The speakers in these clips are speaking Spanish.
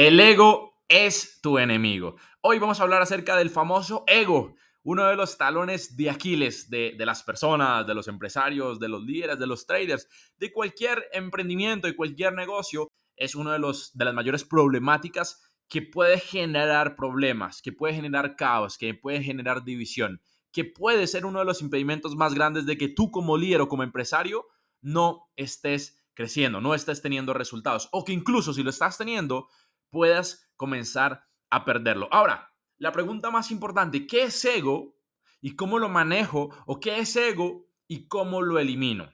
El ego es tu enemigo. Hoy vamos a hablar acerca del famoso ego, uno de los talones de Aquiles de, las personas, de los empresarios, de los líderes, de los traders, de cualquier emprendimiento y cualquier negocio. Es uno de, de las mayores problemáticas que puede generar problemas, que puede generar caos, que puede generar división, que puede ser uno de los impedimentos más grandes de que tú como líder o como empresario no estés creciendo, no estés teniendo resultados o que incluso si lo estás teniendo puedas comenzar a perderlo. Ahora, la pregunta más importante, ¿qué es ego y cómo lo manejo? ¿O qué es ego y cómo lo elimino?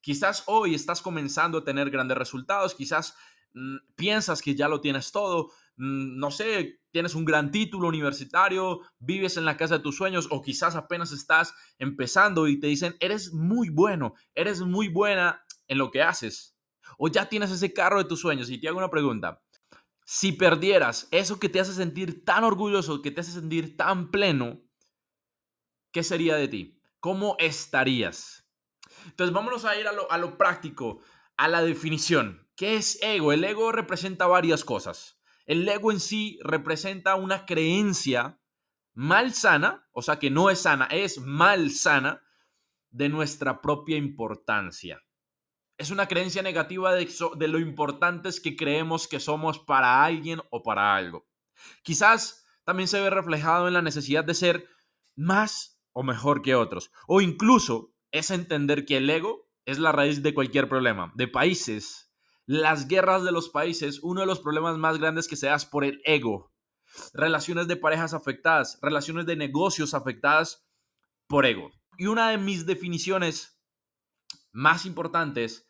Quizás hoy estás comenzando a tener grandes resultados, quizás mm, piensas que ya lo tienes todo, Mm, no sé, tienes un gran título universitario, vives en la casa de tus sueños o quizás apenas estás empezando y te dicen, eres muy bueno, eres muy buena en lo que haces. O ya tienes ese carro de tus sueños y te hago una pregunta. Si perdieras eso que te hace sentir tan orgulloso, que te hace sentir tan pleno, ¿qué sería de ti? ¿Cómo estarías? Entonces vámonos a ir a lo, a lo práctico, a la definición. ¿Qué es ego? El ego representa varias cosas. El ego en sí representa una creencia mal sana, o sea que no es sana, es mal sana de nuestra propia importancia. Es una creencia negativa de, de lo importantes que creemos que somos para alguien o para algo. Quizás también se ve reflejado en la necesidad de ser más o mejor que otros. O incluso es entender que el ego es la raíz de cualquier problema, de países, las guerras de los países, uno de los problemas más grandes que se da es por el ego. Relaciones de parejas afectadas, relaciones de negocios afectadas por ego. Y una de mis definiciones más importantes,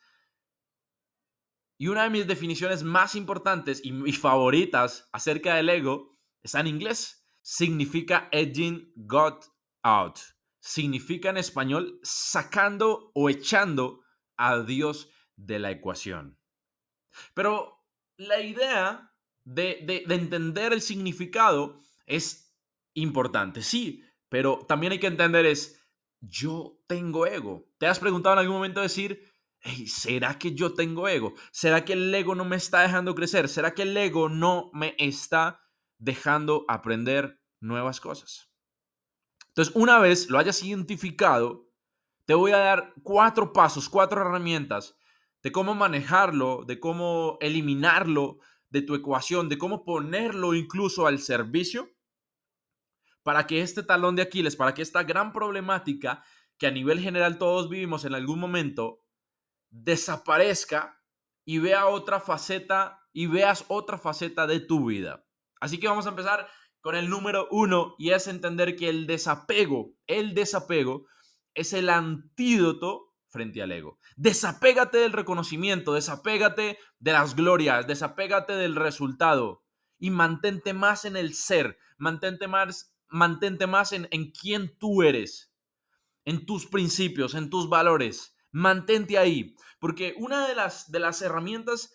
y una de mis definiciones más importantes y mis favoritas acerca del ego está en inglés. Significa edging God out. Significa en español sacando o echando a Dios de la ecuación. Pero la idea de, entender el significado es importante, sí, pero también hay que entender es, yo tengo ego. ¿Te has preguntado en algún momento decir, ¿será que yo tengo ego? ¿Será que el ego no me está dejando crecer? ¿Será que el ego no me está dejando aprender nuevas cosas? Entonces, una vez lo hayas identificado, te voy a dar cuatro pasos, cuatro herramientas de cómo manejarlo, de cómo eliminarlo de tu ecuación, de cómo ponerlo incluso al servicio para que este talón de Aquiles, para que esta gran problemática que a nivel general todos vivimos en algún momento, desaparezca y vea otra faceta y veas otra faceta de tu vida. Así que vamos a empezar con el número uno y es entender que el desapego, el desapego es el antídoto frente al ego. Desapégate del reconocimiento, desapégate de las glorias, desapégate del resultado y mantente más en el ser, mantente más, mantente más en, en quién tú eres, en tus principios, en tus valores. Mantente ahí, porque una de las, de las herramientas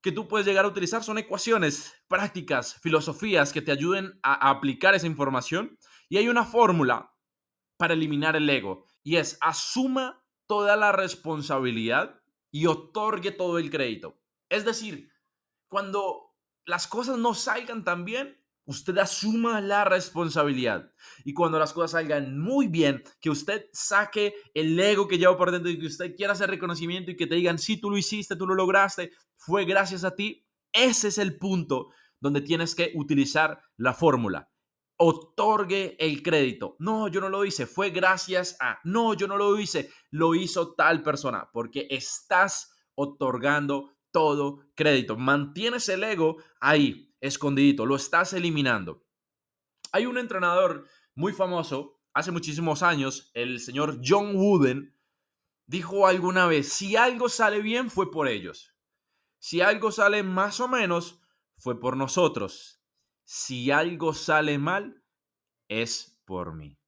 que tú puedes llegar a utilizar son ecuaciones prácticas, filosofías que te ayuden a aplicar esa información. Y hay una fórmula para eliminar el ego y es asuma toda la responsabilidad y otorgue todo el crédito. Es decir, cuando las cosas no salgan tan bien, usted asuma la responsabilidad. Y cuando las cosas salgan muy bien, que usted saque el ego que lleva por dentro y que usted quiera hacer reconocimiento y que te digan, sí, tú lo hiciste, tú lo lograste, fue gracias a ti. Ese es el punto donde tienes que utilizar la fórmula otorgue el crédito. No, yo no lo hice, fue gracias a. No, yo no lo hice, lo hizo tal persona, porque estás otorgando todo crédito. Mantienes el ego ahí, escondidito, lo estás eliminando. Hay un entrenador muy famoso, hace muchísimos años, el señor John Wooden, dijo alguna vez, si algo sale bien fue por ellos. Si algo sale más o menos, fue por nosotros. Si algo sale mal, es por mí.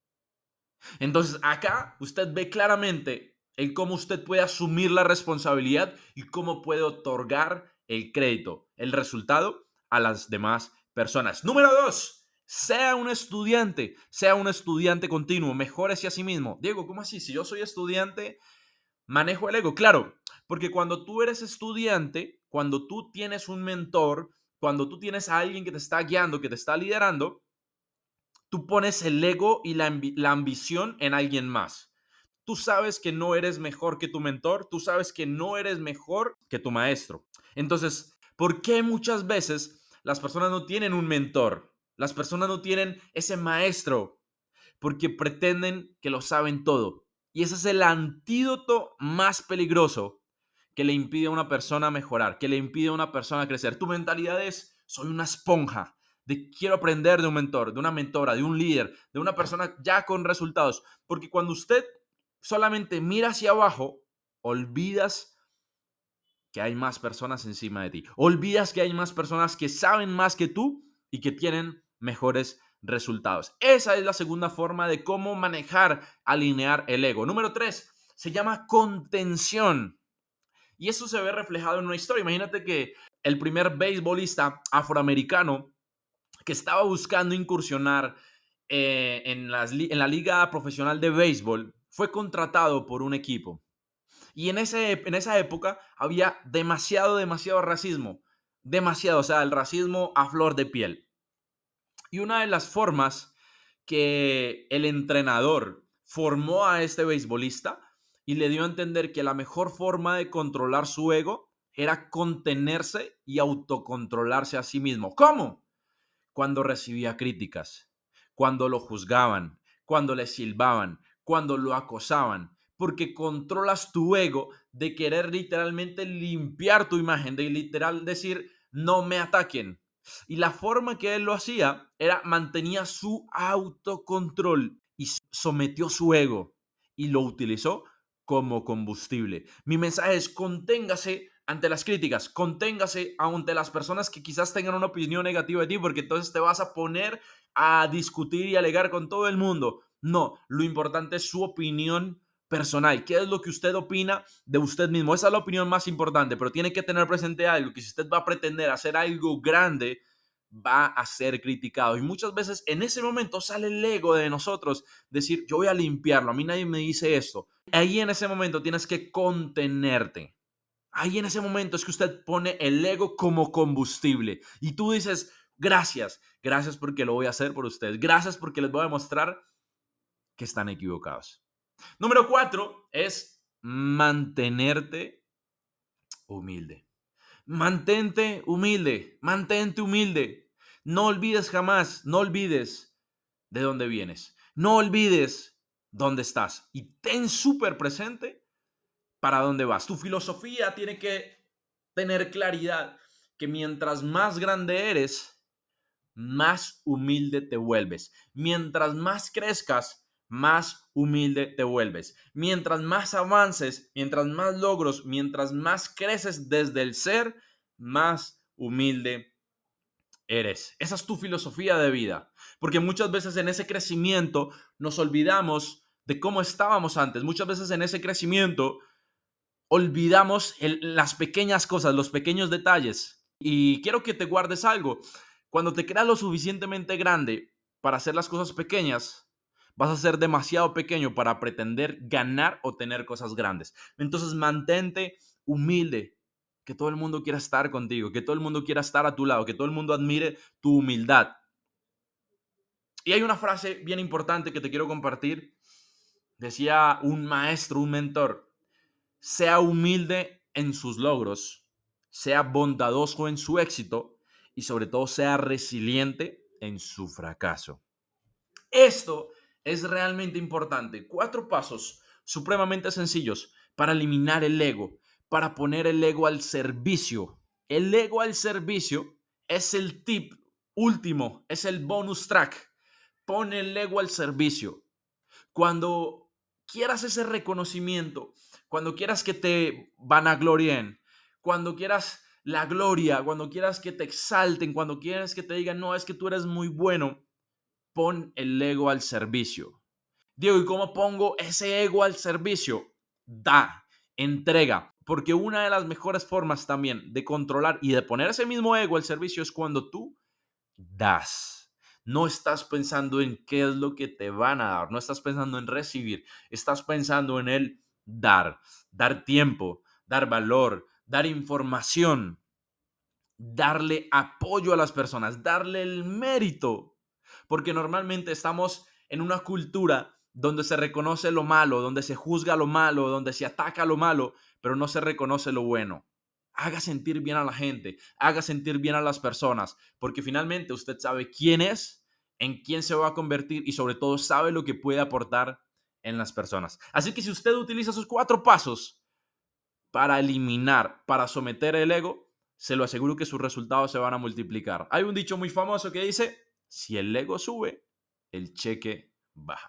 Entonces acá usted ve claramente el cómo usted puede asumir la responsabilidad y cómo puede otorgar el crédito, el resultado a las demás personas. Número dos, sea un estudiante, sea un estudiante continuo, mejórese a sí mismo. Diego, ¿cómo así? Si yo soy estudiante, manejo el ego. Claro, porque cuando tú eres estudiante, cuando tú tienes un mentor, cuando tú tienes a alguien que te está guiando, que te está liderando, tú pones el ego y la ambición en alguien más. Tú sabes que no eres mejor que tu mentor, tú sabes que no eres mejor que tu maestro. Entonces, ¿por qué muchas veces las personas no tienen un mentor? Las personas no tienen ese maestro porque pretenden que lo saben todo. Y ese es el antídoto más peligroso que le impide a una persona mejorar, que le impide a una persona crecer. Tu mentalidad es, soy una esponja, de quiero aprender de un mentor, de una mentora, de un líder, de una persona ya con resultados. Porque cuando usted solamente mira hacia abajo, olvidas que hay más personas encima de ti. Olvidas que hay más personas que saben más que tú y que tienen mejores resultados. Esa es la segunda forma de cómo manejar, alinear el ego. Número tres, se llama contención. Y eso se ve reflejado en una historia. Imagínate que el primer beisbolista afroamericano que estaba buscando incursionar eh, en, en la liga profesional de béisbol fue contratado por un equipo. Y en, ese, en esa época había demasiado, demasiado racismo. Demasiado, o sea, el racismo a flor de piel. Y una de las formas que el entrenador formó a este beisbolista y le dio a entender que la mejor forma de controlar su ego era contenerse y autocontrolarse a sí mismo. ¿Cómo? Cuando recibía críticas, cuando lo juzgaban, cuando le silbaban, cuando lo acosaban, porque controlas tu ego de querer literalmente limpiar tu imagen, de literal decir, no me ataquen, y la forma que él lo hacía era mantenía su autocontrol y sometió su ego y lo utilizó como combustible. Mi mensaje es conténgase ante las críticas, conténgase ante las personas que quizás tengan una opinión negativa de ti, porque entonces te vas a poner a discutir y alegar con todo el mundo. No, lo importante es su opinión personal. ¿Qué es lo que usted opina de usted mismo? Esa es la opinión más importante, pero tiene que tener presente algo, que si usted va a pretender hacer algo grande, va a ser criticado. Y muchas veces en ese momento sale el ego de nosotros, decir, yo voy a limpiarlo, a mí nadie me dice esto. Ahí en ese momento tienes que contenerte. Ahí en ese momento es que usted pone el ego como combustible y tú dices, gracias, gracias porque lo voy a hacer por ustedes, gracias porque les voy a demostrar que están equivocados. Número cuatro es mantenerte humilde. Mantente humilde, mantente humilde. No olvides jamás, no olvides de dónde vienes. No olvides dónde estás y ten súper presente para dónde vas. Tu filosofía tiene que tener claridad que mientras más grande eres, más humilde te vuelves. Mientras más crezcas, más humilde te vuelves. Mientras más avances, mientras más logros, mientras más creces desde el ser, más humilde eres. Esa es tu filosofía de vida. Porque muchas veces en ese crecimiento nos olvidamos de cómo estábamos antes. Muchas veces en ese crecimiento olvidamos las pequeñas cosas, los pequeños detalles. Y quiero que te guardes algo. Cuando te creas lo suficientemente grande para hacer las cosas pequeñas, vas a ser demasiado pequeño para pretender ganar o tener cosas grandes. Entonces mantente humilde, que todo el mundo quiera estar contigo, que todo el mundo quiera estar a tu lado, que todo el mundo admire tu humildad. Y hay una frase bien importante que te quiero compartir. Decía un maestro, un mentor, sea humilde en sus logros, sea bondadoso en su éxito y sobre todo sea resiliente en su fracaso. Esto es realmente importante. Cuatro pasos supremamente sencillos para eliminar el ego, para poner el ego al servicio. El ego al servicio es el tip último, es el bonus track. Pone el ego al servicio. Cuando quieras ese reconocimiento, cuando quieras que te vanaglorien, cuando quieras la gloria, cuando quieras que te exalten, cuando quieras que te digan, no, es que tú eres muy bueno, pon el ego al servicio. Diego, ¿y cómo pongo ese ego al servicio? Da, entrega, porque una de las mejores formas también de controlar y de poner ese mismo ego al servicio es cuando tú das. No estás pensando en qué es lo que te van a dar, no estás pensando en recibir, estás pensando en el dar, dar tiempo, dar valor, dar información, darle apoyo a las personas, darle el mérito, porque normalmente estamos en una cultura donde se reconoce lo malo, donde se juzga lo malo, donde se ataca lo malo, pero no se reconoce lo bueno. Haga sentir bien a la gente, haga sentir bien a las personas, porque finalmente usted sabe quién es, en quién se va a convertir y sobre todo sabe lo que puede aportar en las personas. Así que si usted utiliza esos cuatro pasos para eliminar, para someter el ego, se lo aseguro que sus resultados se van a multiplicar. Hay un dicho muy famoso que dice, si el ego sube, el cheque baja.